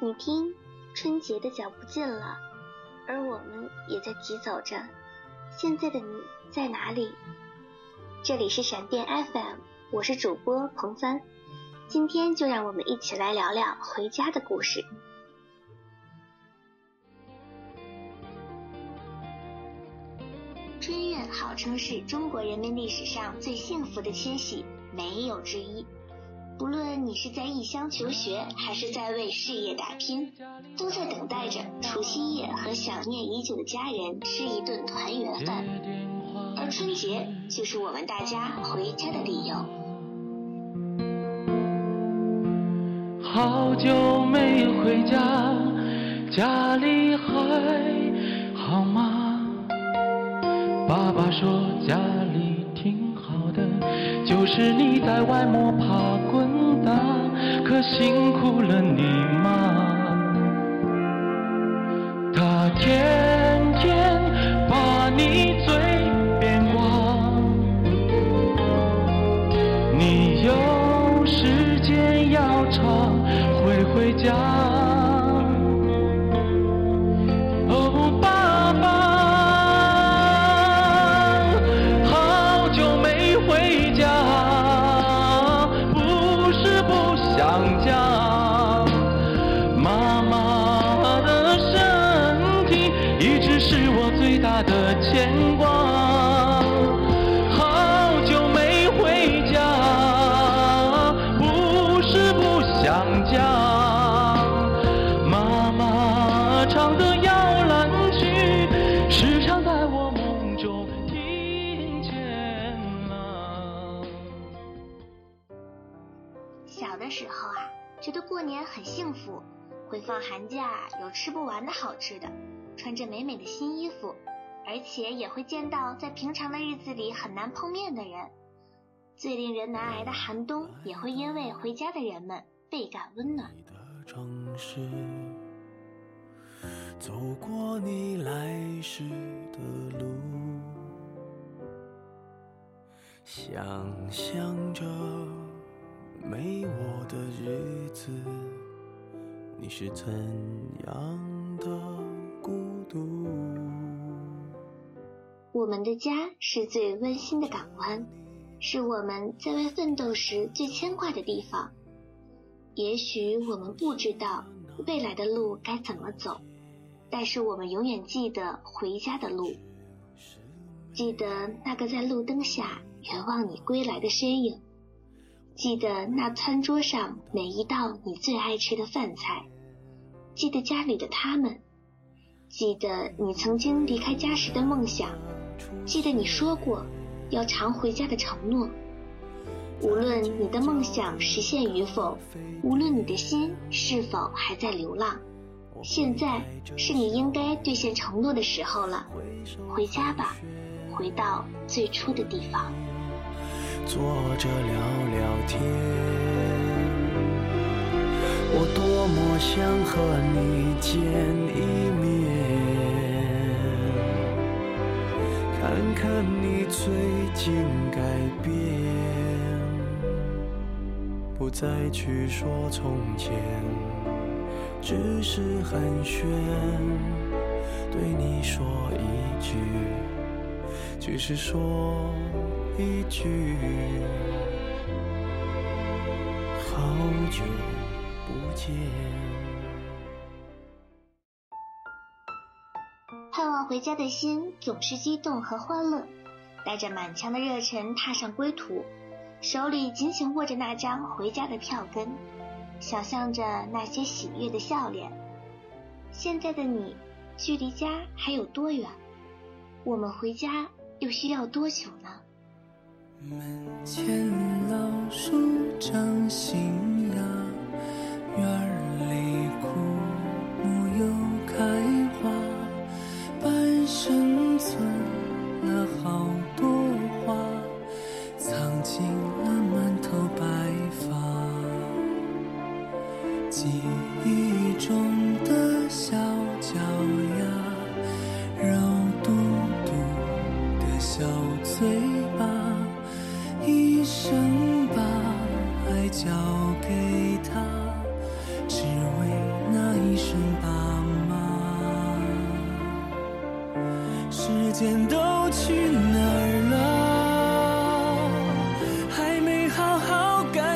你听，春节的脚步近了，而我们也在疾走着。现在的你在哪里？这里是闪电 FM，我是主播彭帆。今天就让我们一起来聊聊回家的故事。春运号称是中国人民历史上最幸福的迁徙，没有之一。不论你是在异乡求学，还是在为事业打拼，都在等待着除夕夜和想念已久的家人吃一顿团圆饭。而春节就是我们大家回家的理由。好久没回家，家里还好吗？爸爸说家里，就是你在外摸爬滚打，可辛苦了你妈。家，妈妈唱的摇篮曲，时常在我梦中听见了。小的时候啊，觉得过年很幸福，会放寒假，有吃不完的好吃的，穿着美美的新衣服，而且也会见到在平常的日子里很难碰面的人。最令人难挨的寒冬，也会因为回家的人们倍感温暖。你的城市，走过你来时的路，想象着没我的日子，你是怎样的孤独？我们的家是最温馨的港湾，是我们在外奋斗时最牵挂的地方。也许我们不知道未来的路该怎么走，但是我们永远记得回家的路，记得那个在路灯下远望你归来的身影，记得那餐桌上每一道你最爱吃的饭菜，记得家里的他们，记得你曾经离开家时的梦想。记得你说过要常回家的承诺。无论你的梦想实现与否，无论你的心是否还在流浪，现在是你应该兑现承诺的时候了。回家吧，回到最初的地方。坐着聊聊天，我多么想和你见一面。看看你最近改变，再去说从前，只是寒暄，对你说一句，只是说一句，好久不见。盼望回家的心总是激动和欢乐，带着满腔的热忱踏上归途，手里紧紧握着那张回家的票根，想象着那些喜悦的笑脸。现在的你，距离家还有多远？我们回家又需要多久呢？门前老树长新芽，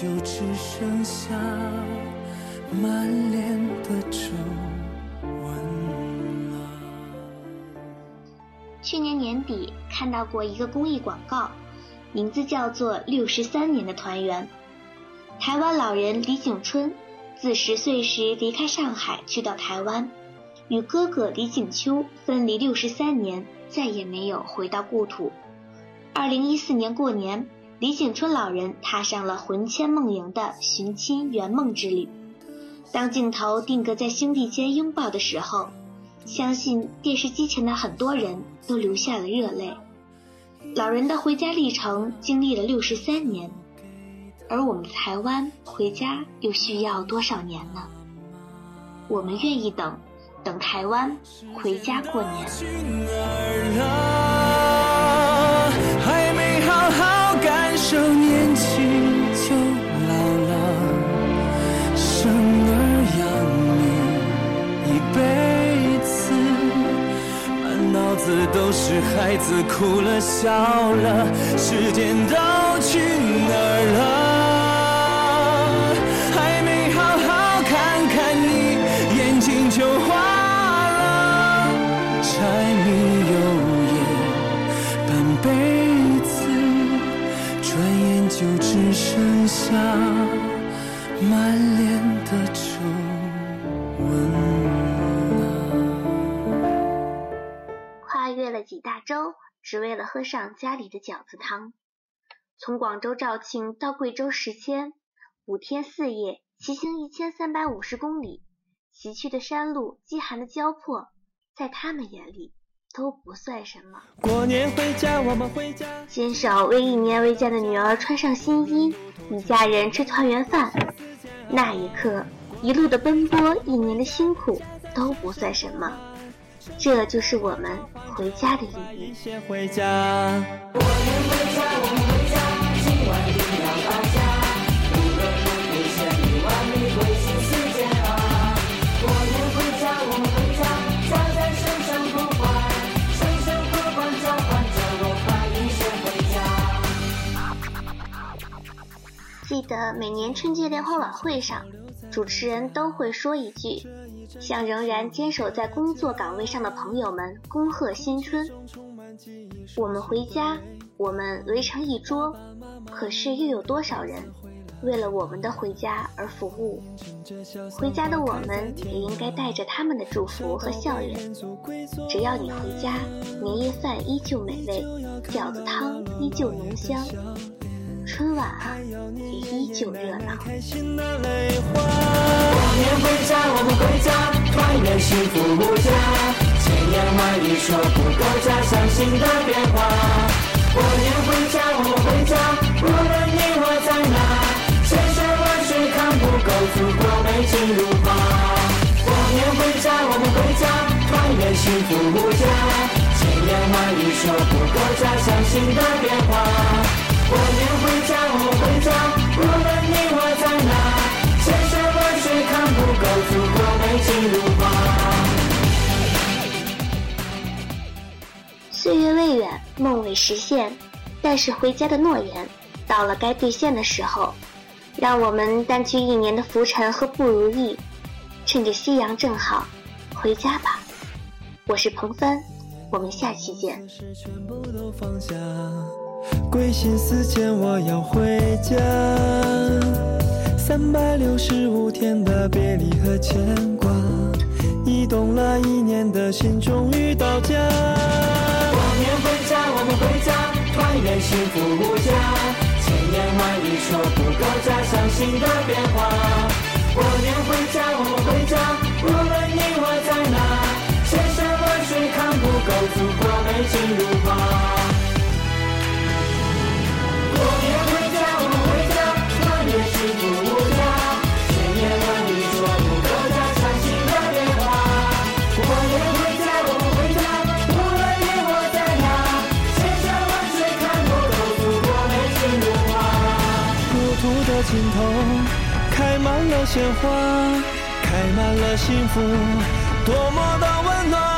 就只剩下满脸的皱纹了。去年年底看到过一个公益广告，名字叫做《六十三年的团圆》。台湾老人李景春自十岁时离开上海，去到台湾，与哥哥李景秋分离六十三年，再也没有回到故土。二零一四年过年，李景春老人踏上了魂牵梦萦的寻亲圆梦之旅。当镜头定格在兄弟间拥抱的时候，相信电视机前的很多人都流下了热泪。老人的回家历程经历了六十三年，而我们台湾回家又需要多少年呢？我们愿意等，等台湾回家过年。少年轻就老了，生儿养女一辈子，满脑子都是孩子哭了笑了，时间都去哪儿？满脸的皱纹。跨越了几大洲，只为了喝上家里的饺子汤。从广州肇庆到贵州石阡，五天四夜，骑行一千三百五十公里，崎岖的山路，饥寒的交迫，在他们眼里都不算什么。过年回家，我们回家。牵手为一年未见的女儿穿上新衣，一家人吃团圆饭。那一刻，一路的奔波，一年的辛苦都不算什么。这就是我们回家的意义。每年春节联欢晚会上，主持人都会说一句，向仍然坚守在工作岗位上的朋友们恭贺新春。我们回家，我们围成一桌，可是又有多少人为了我们的回家而服务？回家的我们也应该带着他们的祝福和笑脸。只要你回家，年夜饭依旧美味，饺子汤依旧浓香，春晚啊也依旧热闹。开心的泪花。过年回家，我们回家，团圆幸福无价。千言万语说不够家乡新的变化。过年回家，我们回家，无论你我在哪，千山万水看不够祖国美景如画。过年回家，我们回家，团圆幸福无价。千言万语说不够家乡新的变化。过年回家，我回家，无论你我在哪，千山万水看不够祖国美景如画。岁月未远，梦未实现，但是回家的诺言到了该兑现的时候，让我们掸去一年的浮尘和不如意，趁着夕阳正好，回家吧。我是彭帆，我们下期见。归心似箭，我要回家。三百六十五天的别离和牵挂，移动了一年的心终于到家。过年回家，我们回家，团圆幸福无价。千言万语说不够家乡新的变化。过年回家，我们回家，无论你我在哪，千山万水看不够祖国美景如画。心头开满了鲜花开满了幸福多么的温暖。